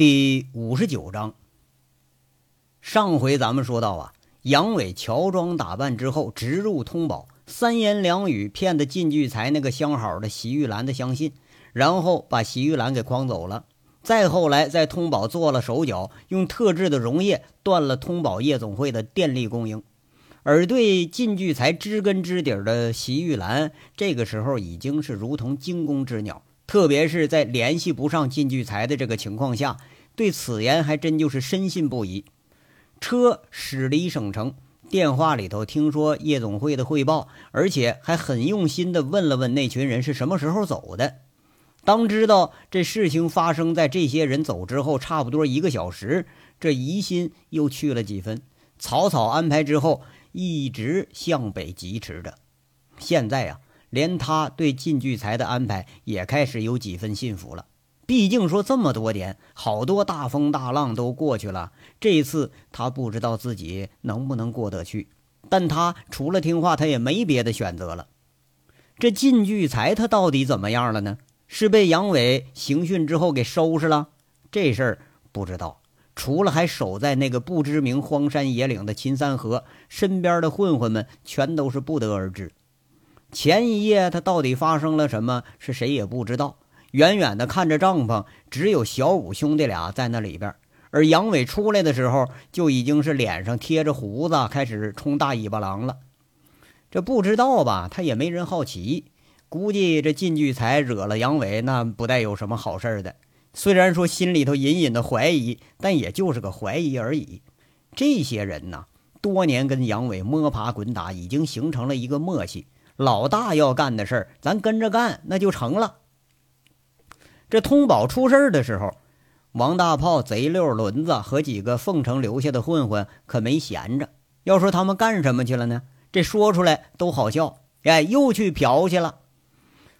第五十九章。上回咱们说到啊，杨伟乔装打扮之后直入通宝，三言两语骗得靳聚财那个相好的席玉兰的相信，然后把席玉兰给诓走了。再后来，在通宝做了手脚，用特制的溶液断了通宝夜总会的电力供应。而对靳聚财知根知底的席玉兰，这个时候已经是如同惊弓之鸟。特别是在联系不上靳聚财的这个情况下，对此言还真就是深信不疑。车驶离省城，电话里头听说夜总会的汇报，而且还很用心地问了问那群人是什么时候走的。当知道这事情发生在这些人走之后差不多一个小时，这疑心又去了几分。草草安排之后，一直向北疾驰着。现在呀。连他对靳聚财的安排也开始有几分信服了。毕竟说这么多年，好多大风大浪都过去了，这一次他不知道自己能不能过得去。但他除了听话，他也没别的选择了。这靳聚财他到底怎么样了呢？是被杨伟刑讯之后给收拾了？这事儿不知道。除了还守在那个不知名荒山野岭的秦三河身边的混混们，全都是不得而知。前一夜他到底发生了什么？是谁也不知道。远远的看着帐篷，只有小五兄弟俩在那里边。而杨伟出来的时候，就已经是脸上贴着胡子，开始冲大尾巴狼了。这不知道吧？他也没人好奇。估计这靳聚财惹了杨伟，那不带有什么好事的。虽然说心里头隐隐的怀疑，但也就是个怀疑而已。这些人呢，多年跟杨伟摸爬滚打，已经形成了一个默契。老大要干的事儿，咱跟着干，那就成了。这通宝出事儿的时候，王大炮、贼六、轮子和几个凤城留下的混混可没闲着。要说他们干什么去了呢？这说出来都好笑。哎，又去嫖去了。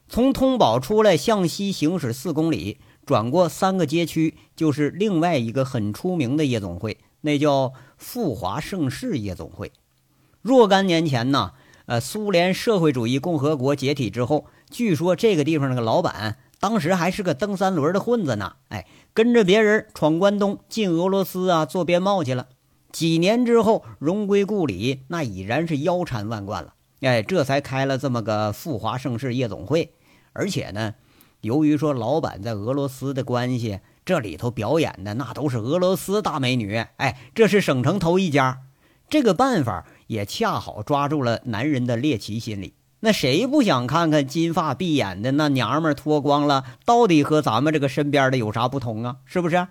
从通宝出来，向西行驶四公里，转过三个街区，就是另外一个很出名的夜总会，那叫富华盛世夜总会。若干年前呢。呃，苏联社会主义共和国解体之后，据说这个地方那个老板当时还是个蹬三轮的混子呢。哎，跟着别人闯关东，进俄罗斯啊，做边贸去了。几年之后，荣归故里，那已然是腰缠万贯了。哎，这才开了这么个富华盛世夜总会。而且呢，由于说老板在俄罗斯的关系，这里头表演的那都是俄罗斯大美女。哎，这是省城头一家。这个办法。也恰好抓住了男人的猎奇心理。那谁不想看看金发碧眼的那娘们脱光了，到底和咱们这个身边的有啥不同啊？是不是？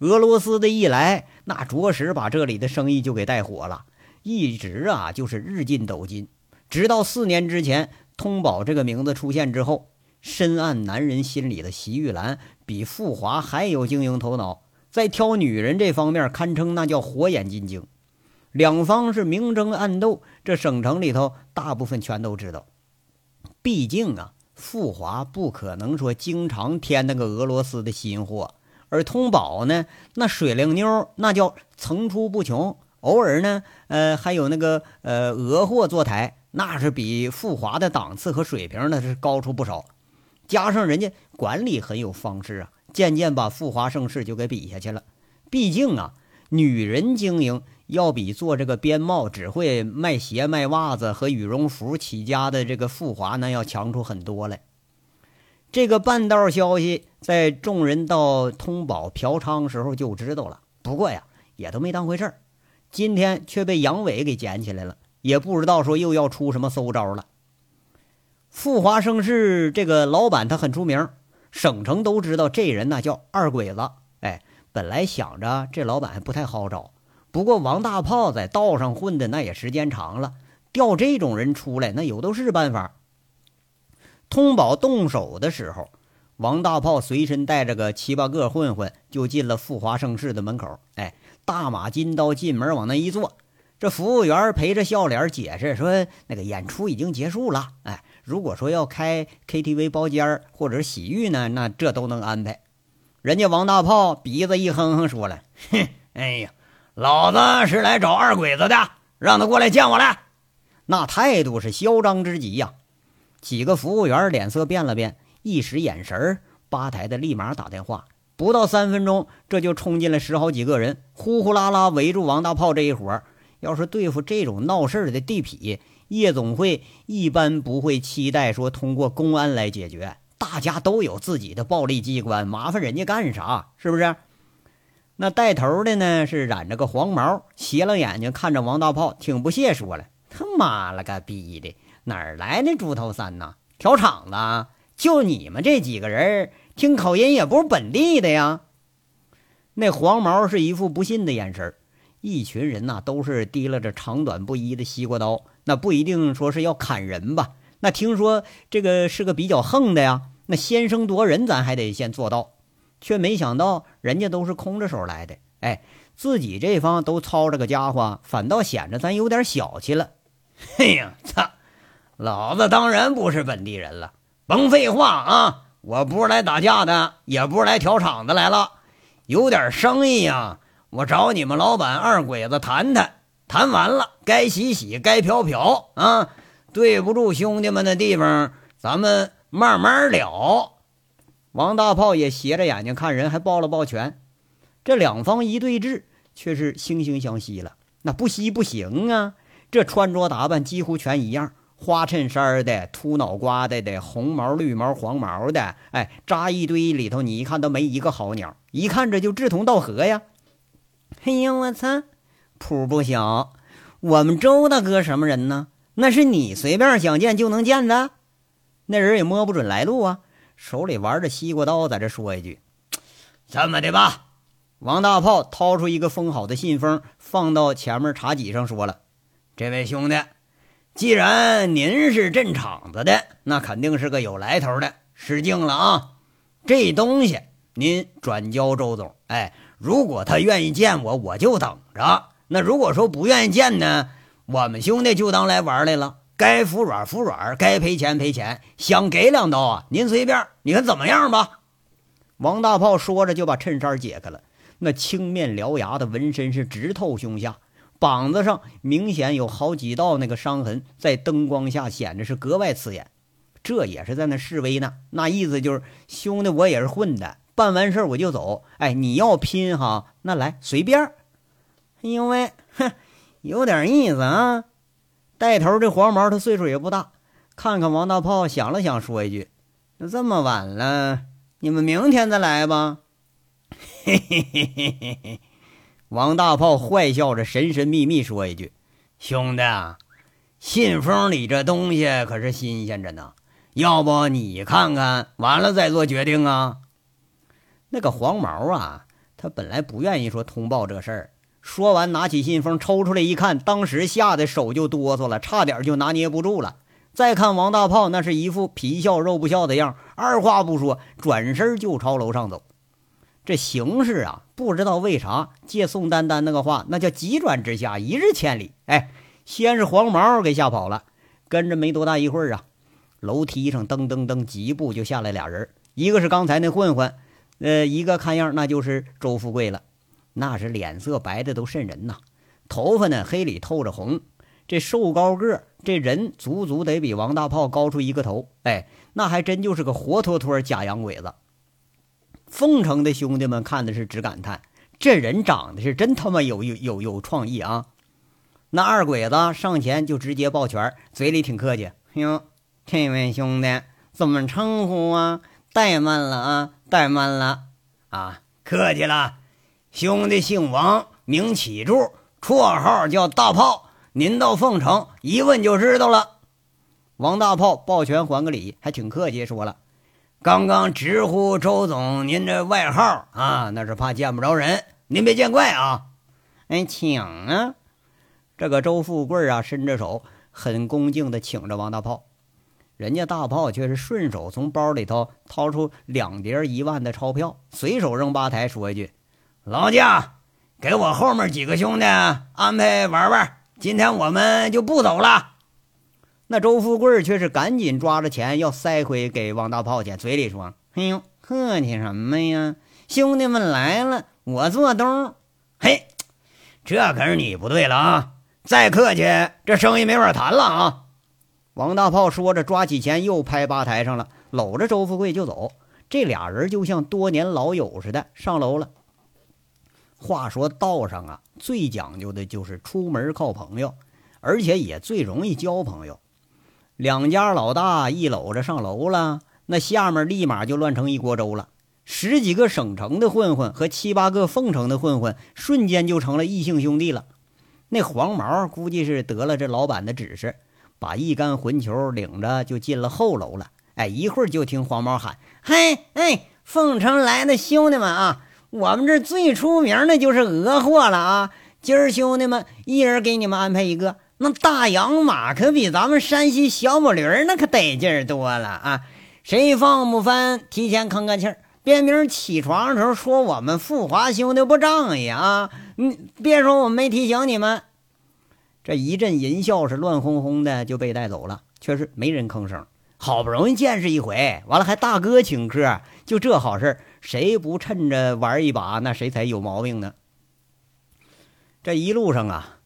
俄罗斯的一来，那着实把这里的生意就给带火了，一直啊就是日进斗金。直到四年之前，通宝这个名字出现之后，深谙男人心理的席玉兰比富华还有经营头脑，在挑女人这方面堪称那叫火眼金睛。两方是明争暗斗，这省城里头大部分全都知道。毕竟啊，富华不可能说经常添那个俄罗斯的新货，而通宝呢，那水灵妞那叫层出不穷。偶尔呢，呃，还有那个呃俄货坐台，那是比富华的档次和水平那是高出不少。加上人家管理很有方式啊，渐渐把富华盛世就给比下去了。毕竟啊，女人经营。要比做这个边贸只会卖鞋、卖袜子和羽绒服起家的这个富华呢要强出很多来。这个半道消息在众人到通宝嫖娼时候就知道了，不过呀，也都没当回事儿。今天却被杨伟给捡起来了，也不知道说又要出什么馊招了。富华盛世这个老板他很出名，省城都知道这人呢叫二鬼子。哎，本来想着这老板还不太好找。不过王大炮在道上混的那也时间长了，调这种人出来那有都是办法。通宝动手的时候，王大炮随身带着个七八个混混就进了富华盛世的门口。哎，大马金刀进门往那一坐，这服务员陪着笑脸解释说：“那个演出已经结束了。哎，如果说要开 KTV 包间或者洗浴呢，那这都能安排。”人家王大炮鼻子一哼哼说了：“哼，哎呀。”老子是来找二鬼子的，让他过来见我来。那态度是嚣张之极呀！几个服务员脸色变了变，一使眼神吧台的立马打电话，不到三分钟，这就冲进来十好几个人，呼呼啦啦围住王大炮这一伙。要是对付这种闹事儿的地痞，夜总会一般不会期待说通过公安来解决。大家都有自己的暴力机关，麻烦人家干啥？是不是？那带头的呢是染着个黄毛，斜了眼睛看着王大炮，挺不屑说了：“他妈了个逼的，哪儿来的猪头三呐？调场子？就你们这几个人，听口音也不是本地的呀？”那黄毛是一副不信的眼神。一群人呐，都是提拉着长短不一的西瓜刀，那不一定说是要砍人吧？那听说这个是个比较横的呀，那先声夺人，咱还得先做到。却没想到人家都是空着手来的，哎，自己这方都操着个家伙，反倒显着咱有点小气了。嘿呀，操！老子当然不是本地人了，甭废话啊！我不是来打架的，也不是来调场子来了，有点生意呀。我找你们老板二鬼子谈谈，谈完了该洗洗，该嫖嫖啊！对不住兄弟们的地方，咱们慢慢聊。王大炮也斜着眼睛看人，还抱了抱拳。这两方一对峙，却是惺惺相惜了。那不惜不行啊！这穿着打扮几乎全一样，花衬衫的、秃脑瓜的的、红毛、绿毛、黄毛的，哎，扎一堆里头，你一看都没一个好鸟，一看这就志同道合呀。哎呀，我操，谱不小！我们周大哥什么人呢？那是你随便想见就能见的？那人也摸不准来路啊，手里玩着西瓜刀，在这说一句：“这么的吧。”王大炮掏出一个封好的信封，放到前面茶几上，说了：“这位兄弟，既然您是镇场子的，那肯定是个有来头的，失敬了啊！这东西您转交周总，哎。”如果他愿意见我，我就等着。那如果说不愿意见呢，我们兄弟就当来玩来了。该服软服软，该赔钱赔钱。想给两刀啊，您随便，你看怎么样吧？王大炮说着就把衬衫解开了，那青面獠牙的纹身是直透胸下，膀子上明显有好几道那个伤痕，在灯光下显得是格外刺眼。这也是在那示威呢，那意思就是兄弟，我也是混的。办完事儿我就走，哎，你要拼哈，那来随便。哎呦喂，哼，有点意思啊。带头这黄毛他岁数也不大，看看王大炮，想了想，说一句：“那这么晚了，你们明天再来吧。”嘿嘿嘿嘿嘿嘿。王大炮坏笑着，神神秘秘说一句：“兄弟，信封里这东西可是新鲜着呢，要不你看看，完了再做决定啊。”那个黄毛啊，他本来不愿意说通报这事儿。说完，拿起信封抽出来一看，当时吓得手就哆嗦了，差点就拿捏不住了。再看王大炮，那是一副皮笑肉不笑的样，二话不说，转身就朝楼上走。这形势啊，不知道为啥，借宋丹丹那个话，那叫急转直下，一日千里。哎，先是黄毛给吓跑了，跟着没多大一会儿啊，楼梯上噔噔噔几步就下来俩人，一个是刚才那混混。呃，一个看样那就是周富贵了，那是脸色白的都瘆人呐，头发呢黑里透着红，这瘦高个，这人足足得比王大炮高出一个头，哎，那还真就是个活脱脱假洋鬼子。凤城的兄弟们看的是直感叹，这人长得是真他妈有有有有创意啊！那二鬼子上前就直接抱拳，嘴里挺客气，哟，这位兄弟怎么称呼啊？怠慢了啊！怠慢了，啊，客气了。兄弟姓王，名启柱，绰号叫大炮。您到凤城一问就知道了。王大炮抱拳还个礼，还挺客气，说了：“刚刚直呼周总，您这外号啊，那是怕见不着人，您别见怪啊。”哎，请啊！这个周富贵啊，伸着手，很恭敬地请着王大炮。人家大炮却是顺手从包里头掏出两叠一万的钞票，随手扔吧台，说一句：“劳驾，给我后面几个兄弟安排玩玩，今天我们就不走了。”那周富贵却是赶紧抓着钱要塞回给王大炮去，嘴里说：“哎呦，客气什么呀？兄弟们来了，我做东。嘿，这可是你不对了啊！再客气，这生意没法谈了啊！”王大炮说着，抓起钱又拍吧台上了，搂着周富贵就走。这俩人就像多年老友似的，上楼了。话说道上啊，最讲究的就是出门靠朋友，而且也最容易交朋友。两家老大一搂着上楼了，那下面立马就乱成一锅粥了。十几个省城的混混和七八个凤城的混混，瞬间就成了异姓兄弟了。那黄毛估计是得了这老板的指示，把一干混球领着就进了后楼了。哎，一会儿就听黄毛喊：“嘿，哎，凤城来的兄弟们啊，我们这最出名的就是鹅货了啊！今儿兄弟们一人给你们安排一个，那大洋马可比咱们山西小母驴那可得劲儿多了啊！谁放不翻，提前吭个气儿。”别明起床的时候说我们富华兄弟不仗义啊！你别说我们没提醒你们。这一阵淫笑是乱哄哄的就被带走了，却是没人吭声。好不容易见识一回，完了还大哥请客，就这好事儿谁不趁着玩一把，那谁才有毛病呢？这一路上啊，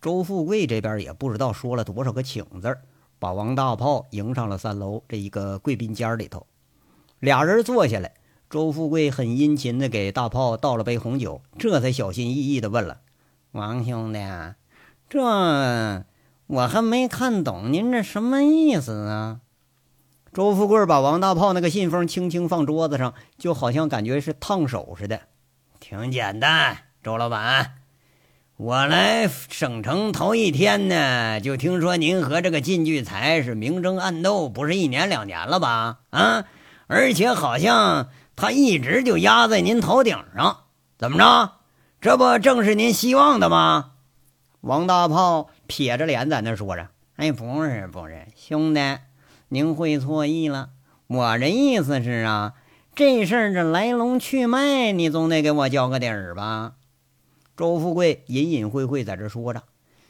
周富贵这边也不知道说了多少个请字把王大炮迎上了三楼这一个贵宾间里头，俩人坐下来。周富贵很殷勤的给大炮倒了杯红酒，这才小心翼翼的问了：“王兄弟，这我还没看懂您这什么意思啊？”周富贵把王大炮那个信封轻轻放桌子上，就好像感觉是烫手似的。挺简单，周老板，我来省城头一天呢，就听说您和这个靳聚财是明争暗斗，不是一年两年了吧？啊，而且好像。他一直就压在您头顶上，怎么着？这不正是您希望的吗？王大炮撇着脸在那说着：“哎，不是，不是，兄弟，您会错意了。我这意思是啊，这事儿这来龙去脉，你总得给我交个底儿吧？”周富贵隐隐晦晦在这说着，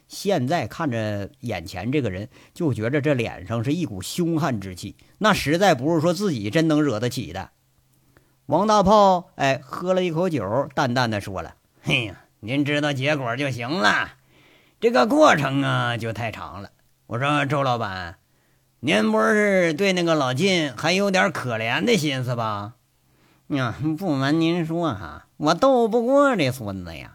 现在看着眼前这个人，就觉着这脸上是一股凶悍之气，那实在不是说自己真能惹得起的。王大炮，哎，喝了一口酒，淡淡的说了：“嘿呀，您知道结果就行了，这个过程啊就太长了。我说周老板，您不是对那个老靳还有点可怜的心思吧？呀，不瞒您说哈，我斗不过这孙子呀。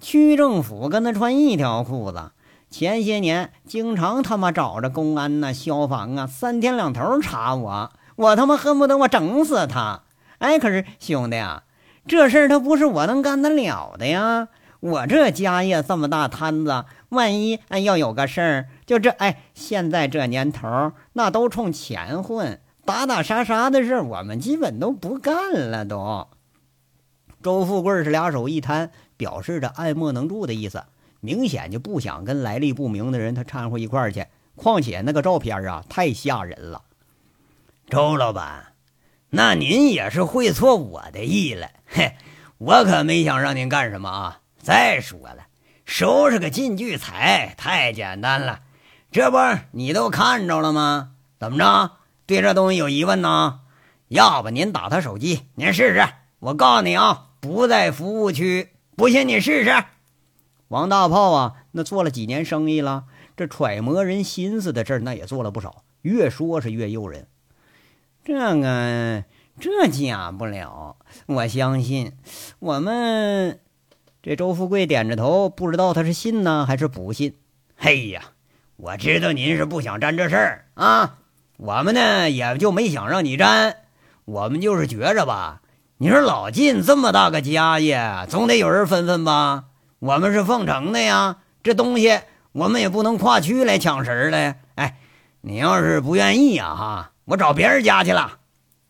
区政府跟他穿一条裤子，前些年经常他妈找着公安呐、消防啊，三天两头查我，我他妈恨不得我整死他。”哎，可是兄弟啊，这事儿他不是我能干得了的呀！我这家业这么大摊子，万一哎要有个事儿，就这哎，现在这年头那都冲钱混，打打杀杀的事我们基本都不干了都。周富贵是俩手一摊，表示着爱莫能助的意思，明显就不想跟来历不明的人他掺和一块儿去。况且那个照片啊，太吓人了。周老板。那您也是会错我的意了，嘿，我可没想让您干什么啊！再说了，收拾个靳聚财太简单了，这不你都看着了吗？怎么着，对这东西有疑问呢？要不您打他手机，您试试。我告诉你啊，不在服务区，不信你试试。王大炮啊，那做了几年生意了，这揣摩人心思的事儿那也做了不少，越说是越诱人。这个这假不了，我相信。我们这周富贵点着头，不知道他是信呢还是不信。嘿呀，我知道您是不想沾这事儿啊。我们呢也就没想让你沾，我们就是觉着吧。你说老晋这么大个家业，总得有人分分吧。我们是奉城的呀，这东西我们也不能跨区来抢食儿来。哎，你要是不愿意呀，哈。我找别人家去了，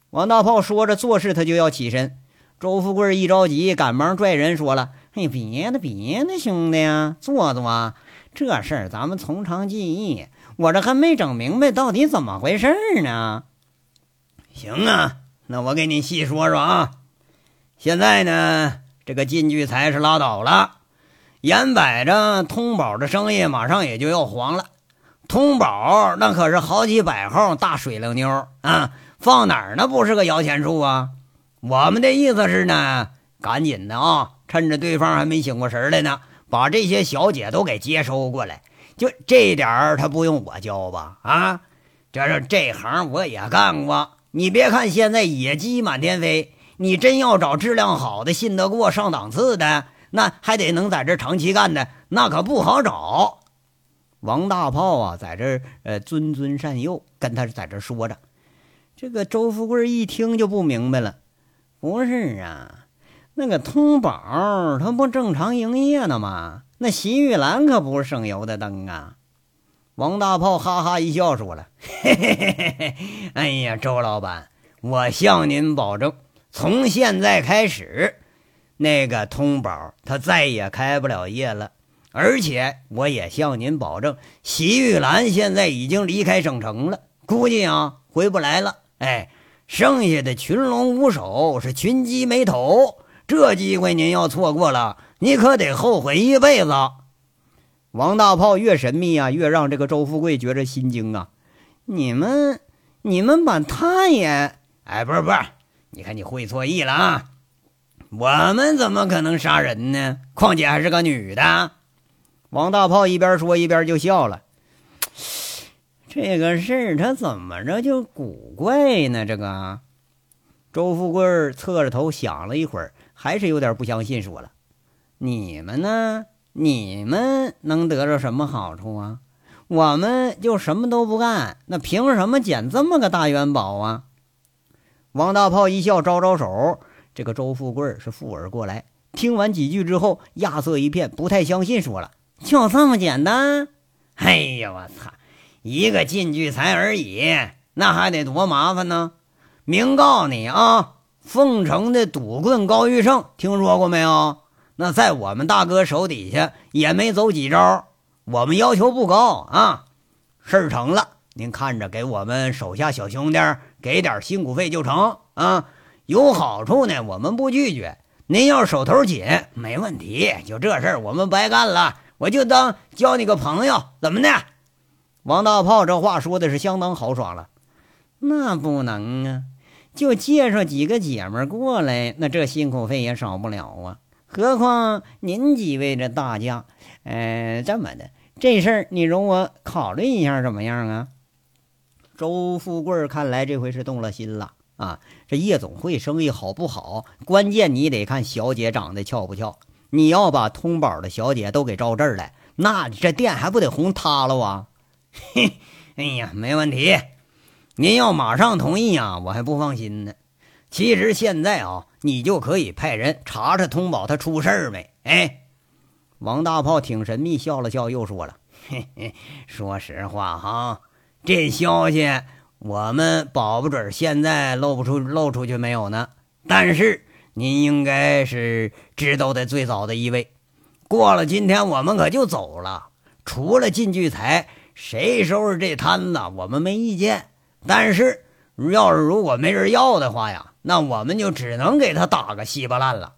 王大炮说着做事，他就要起身。周富贵一着急，赶忙拽人说了：“哎，别的别的，兄弟呀，坐坐。这事儿咱们从长计议，我这还没整明白到底怎么回事呢。”行啊，那我给你细说说啊。现在呢，这个金聚财是拉倒了，眼摆着通宝的生意马上也就要黄了。通宝那可是好几百号大水灵妞啊，放哪儿那不是个摇钱树啊？我们的意思是呢，赶紧的啊，趁着对方还没醒过神来呢，把这些小姐都给接收过来。就这点儿，他不用我教吧？啊，这是这行我也干过，你别看现在野鸡满天飞，你真要找质量好的、信得过、上档次的，那还得能在这长期干的，那可不好找。王大炮啊，在这呃谆谆善诱，跟他在这说着。这个周富贵一听就不明白了，不是啊，那个通宝他不正常营业呢吗？那洗浴蓝可不是省油的灯啊！王大炮哈哈一笑，说了：“嘿嘿嘿嘿嘿，哎呀，周老板，我向您保证，从现在开始，那个通宝他再也开不了业了。而且我也向您保证，洗浴蓝现在已经离开省城了，估计啊回不来了。哎，剩下的群龙无首是群鸡没头，这机会您要错过了，你可得后悔一辈子。”王大炮越神秘啊，越让这个周富贵觉着心惊啊！你们，你们把他也……哎，不是不是，你看你会错意了啊！我们怎么可能杀人呢？况且还是个女的。王大炮一边说一边就笑了。这个事儿他怎么着就古怪呢？这个周富贵侧着头想了一会儿，还是有点不相信，说了：“你们呢？”你们能得着什么好处啊？我们就什么都不干，那凭什么捡这么个大元宝啊？王大炮一笑，招招手。这个周富贵是附耳过来，听完几句之后，亚瑟一片，不太相信，说了：“就这么简单？哎呀，我操！一个进聚财而已，那还得多麻烦呢！明告你啊，凤城的赌棍高玉胜，听说过没有？”那在我们大哥手底下也没走几招，我们要求不高啊，事儿成了，您看着给我们手下小兄弟给点辛苦费就成啊，有好处呢，我们不拒绝。您要手头紧，没问题，就这事儿我们白干了，我就当交你个朋友，怎么的？王大炮这话说的是相当豪爽了，那不能啊，就介绍几个姐们过来，那这辛苦费也少不了啊。何况您几位这大驾，呃，这么的，这事儿你容我考虑一下，怎么样啊？周富贵看来这回是动了心了啊！这夜总会生意好不好？关键你得看小姐长得俏不俏。你要把通宝的小姐都给招这儿来，那你这店还不得红塌了啊？嘿，哎呀，没问题。您要马上同意啊，我还不放心呢。其实现在啊。你就可以派人查查通宝他出事儿没？哎，王大炮挺神秘，笑了笑，又说了：“嘿嘿，说实话哈，这消息我们保不准现在露不出露出去没有呢。但是您应该是知道的最早的一位。过了今天，我们可就走了。除了靳聚财，谁收拾这摊子，我们没意见。但是要是如果没人要的话呀。”那我们就只能给他打个稀巴烂了。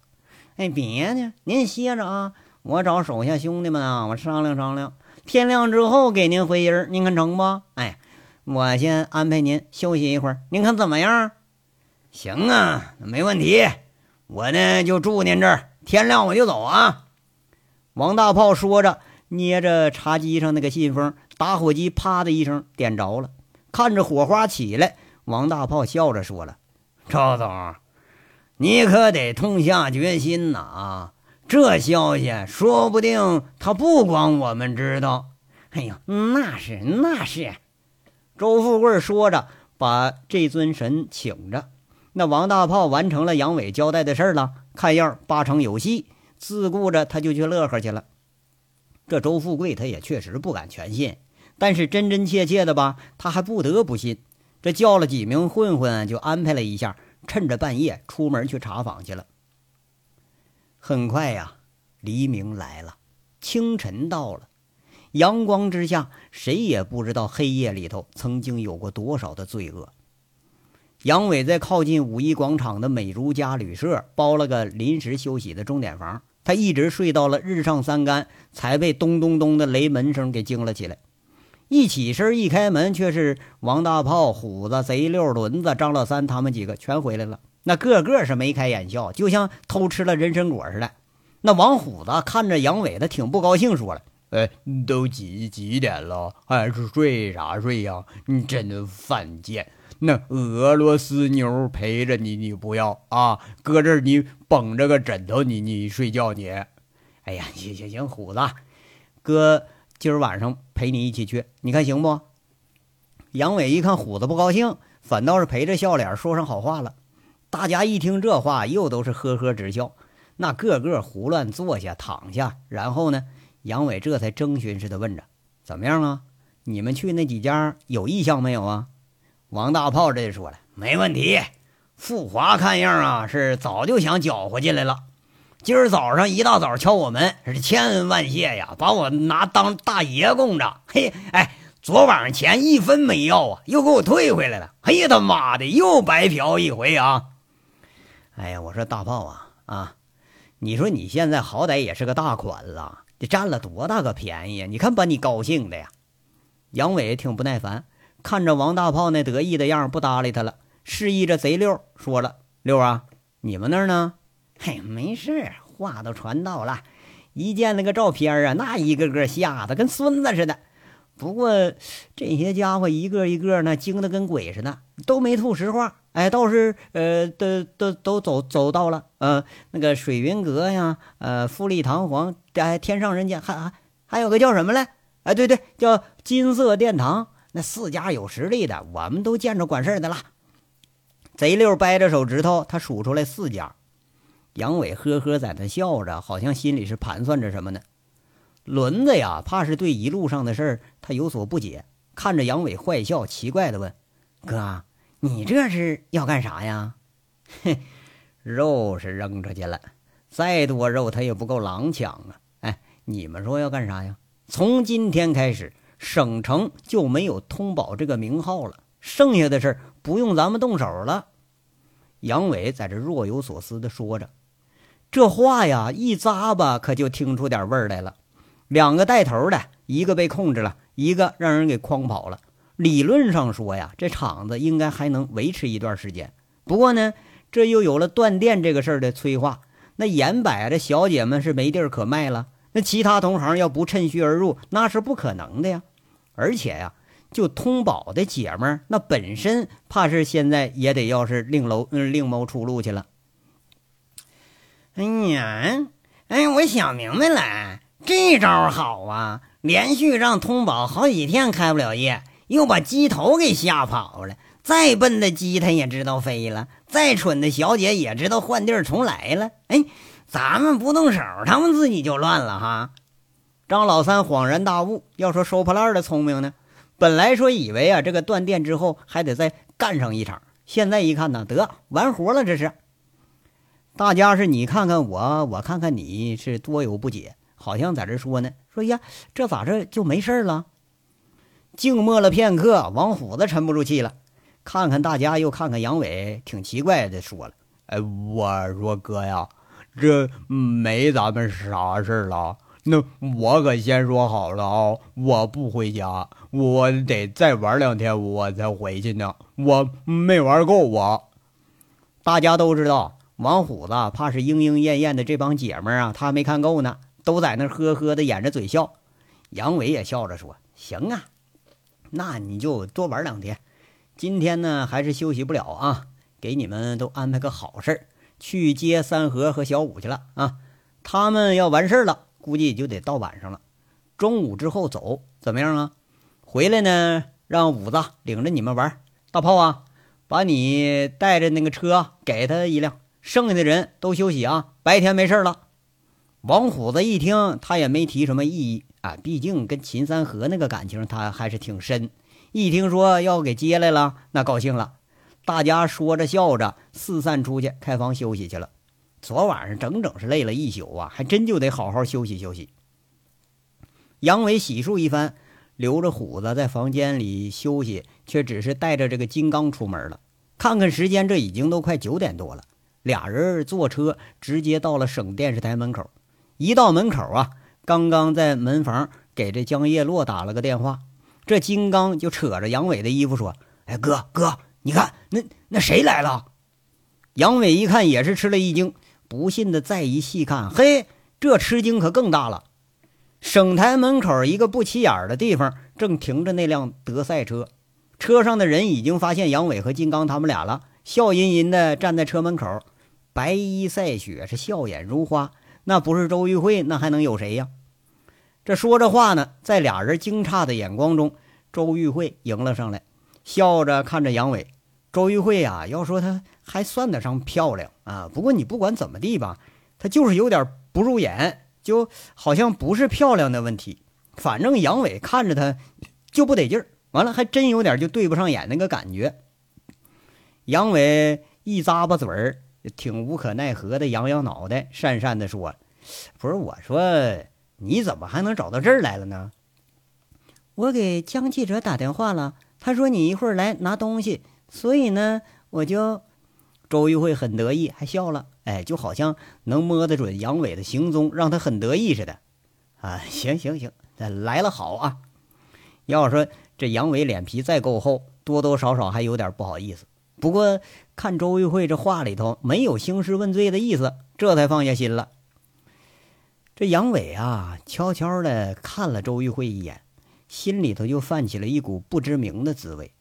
哎，别呢，您歇着啊，我找手下兄弟们啊，我商量商量，天亮之后给您回音您看成不？哎，我先安排您休息一会儿，您看怎么样？行啊，没问题。我呢就住您这儿，天亮我就走啊。王大炮说着，捏着茶几上那个信封，打火机啪的一声点着了，看着火花起来，王大炮笑着说了。赵总，你可得痛下决心呐！啊，这消息说不定他不光我们知道。哎呦，那是那是。周富贵说着，把这尊神请着。那王大炮完成了杨伟交代的事了，看样八成有戏。自顾着他就去乐呵去了。这周富贵他也确实不敢全信，但是真真切切的吧，他还不得不信。这叫了几名混混，就安排了一下，趁着半夜出门去查访去了。很快呀，黎明来了，清晨到了，阳光之下，谁也不知道黑夜里头曾经有过多少的罪恶。杨伟在靠近五一广场的美如家旅社包了个临时休息的钟点房，他一直睡到了日上三竿，才被咚咚咚的雷门声给惊了起来。一起身，一开门，却是王大炮、虎子、贼六、轮子、张老三他们几个全回来了。那个个是眉开眼笑，就像偷吃了人参果似的。那王虎子看着杨伟，他挺不高兴，说了：“哎，都几几点了，还是睡啥睡呀？你真的犯贱！那俄罗斯妞陪着你，你不要啊！搁这儿你绷着个枕头，你你睡觉你。哎呀，行行行，虎子，哥今儿晚上陪你一起去，你看行不？杨伟一看虎子不高兴，反倒是陪着笑脸说上好话了。大家一听这话，又都是呵呵直笑，那个个胡乱坐下躺下，然后呢，杨伟这才征询似的问着：“怎么样啊？你们去那几家有意向没有啊？”王大炮这就说了：“没问题，富华看样啊是早就想搅和进来了。今儿早上一大早敲我门，是千恩万谢呀，把我拿当大爷供着。嘿，哎，昨晚上钱一分没要啊，又给我退回来了。哎呀，他妈的，又白嫖一回啊！哎呀，我说大炮啊啊，你说你现在好歹也是个大款了，你占了多大个便宜呀？你看把你高兴的呀！”杨伟挺不耐烦。看着王大炮那得意的样不搭理他了，示意着贼六说了：“六啊，你们那儿呢？嘿，没事，话都传到了。一见那个照片啊，那一个个吓得跟孙子似的。不过这些家伙一个一个呢，惊得跟鬼似的，都没吐实话。哎，倒是呃，都都都走走到了，呃，那个水云阁呀，呃，富丽堂皇，哎，天上人间，还还还有个叫什么来？哎，对对，叫金色殿堂。”那四家有实力的，我们都见着管事的了。贼六掰着手指头，他数出来四家。杨伟呵呵在那笑着，好像心里是盘算着什么呢。轮子呀，怕是对一路上的事儿他有所不解，看着杨伟坏笑，奇怪的问：“哥，你这是要干啥呀？”“嘿，肉是扔出去了，再多肉他也不够狼抢啊。”“哎，你们说要干啥呀？从今天开始。”省城就没有通宝这个名号了，剩下的事儿不用咱们动手了。杨伟在这若有所思地说着，这话呀一咂巴，可就听出点味儿来了。两个带头的，一个被控制了，一个让人给诓跑了。理论上说呀，这厂子应该还能维持一段时间。不过呢，这又有了断电这个事儿的催化，那眼摆着小姐们是没地儿可卖了，那其他同行要不趁虚而入，那是不可能的呀。而且呀，就通宝的姐们，那本身怕是现在也得要是另楼嗯另谋出路去了。哎呀，哎，我想明白了，这招好啊！连续让通宝好几天开不了业，又把鸡头给吓跑了。再笨的鸡它也知道飞了，再蠢的小姐也知道换地儿重来了。哎，咱们不动手，他们自己就乱了哈。张老三恍然大悟，要说收破烂的聪明呢。本来说以为啊，这个断电之后还得再干上一场，现在一看呢，得完活了。这是大家是你看看我，我看看你，是多有不解，好像在这说呢。说呀，这咋这就没事了？静默了片刻，王虎子沉不住气了，看看大家，又看看杨伟，挺奇怪的，说了：“哎，我说哥呀，这没咱们啥事了。”那我可先说好了啊，我不回家，我得再玩两天我才回去呢。我没玩够啊！大家都知道，王虎子怕是莺莺燕燕的这帮姐们儿啊，他没看够呢，都在那呵呵的掩着嘴笑。杨伟也笑着说：“行啊，那你就多玩两天。今天呢，还是休息不了啊，给你们都安排个好事儿，去接三河和小五去了啊。他们要完事儿了。”估计就得到晚上了，中午之后走怎么样啊？回来呢，让五子领着你们玩。大炮啊，把你带着那个车给他一辆，剩下的人都休息啊，白天没事了。王虎子一听，他也没提什么异议啊，毕竟跟秦三河那个感情他还是挺深。一听说要给接来了，那高兴了，大家说着笑着四散出去开房休息去了。昨晚上整整是累了一宿啊，还真就得好好休息休息。杨伟洗漱一番，留着虎子在房间里休息，却只是带着这个金刚出门了。看看时间，这已经都快九点多了。俩人坐车直接到了省电视台门口。一到门口啊，刚刚在门房给这江叶落打了个电话，这金刚就扯着杨伟的衣服说：“哎，哥哥，你看那那谁来了？”杨伟一看也是吃了一惊。不信的再一细看，嘿，这吃惊可更大了。省台门口一个不起眼的地方，正停着那辆德赛车。车上的人已经发现杨伟和金刚他们俩了，笑吟吟的站在车门口，白衣赛雪，是笑眼如花。那不是周玉慧，那还能有谁呀？这说着话呢，在俩人惊诧的眼光中，周玉慧迎了上来，笑着看着杨伟。周玉慧呀，要说她还算得上漂亮啊，不过你不管怎么地吧，她就是有点不入眼，就好像不是漂亮的问题。反正杨伟看着她就不得劲儿，完了还真有点就对不上眼那个感觉。杨伟一咂巴嘴儿，挺无可奈何的扬扬脑袋，讪讪的说：“不是我说。”你怎么还能找到这儿来了呢？我给江记者打电话了，他说你一会儿来拿东西，所以呢，我就周玉慧很得意，还笑了，哎，就好像能摸得准杨伟的行踪，让他很得意似的。啊，行行行，来了好啊。要说这杨伟脸皮再够厚，多多少少还有点不好意思。不过看周玉慧这话里头没有兴师问罪的意思，这才放下心了。这杨伟啊，悄悄的看了周玉慧一眼，心里头就泛起了一股不知名的滋味。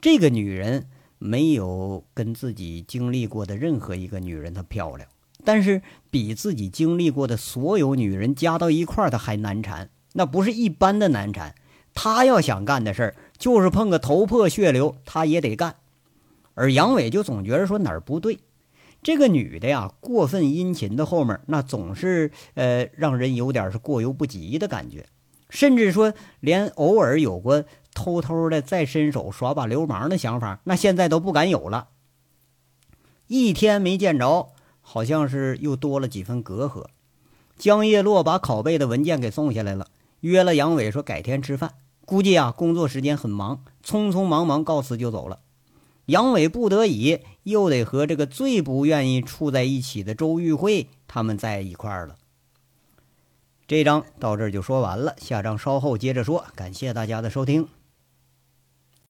这个女人没有跟自己经历过的任何一个女人她漂亮，但是比自己经历过的所有女人加到一块儿，她还难缠。那不是一般的难缠，她要想干的事儿，就是碰个头破血流，她也得干。而杨伟就总觉得说哪儿不对。这个女的呀，过分殷勤的后面，那总是呃让人有点是过犹不及的感觉，甚至说连偶尔有过偷偷的再伸手耍把流氓的想法，那现在都不敢有了。一天没见着，好像是又多了几分隔阂。江叶落把拷贝的文件给送下来了，约了杨伟说改天吃饭，估计啊工作时间很忙，匆匆忙忙告辞就走了。杨伟不得已，又得和这个最不愿意处在一起的周玉慧他们在一块儿了。这章到这儿就说完了，下章稍后接着说。感谢大家的收听。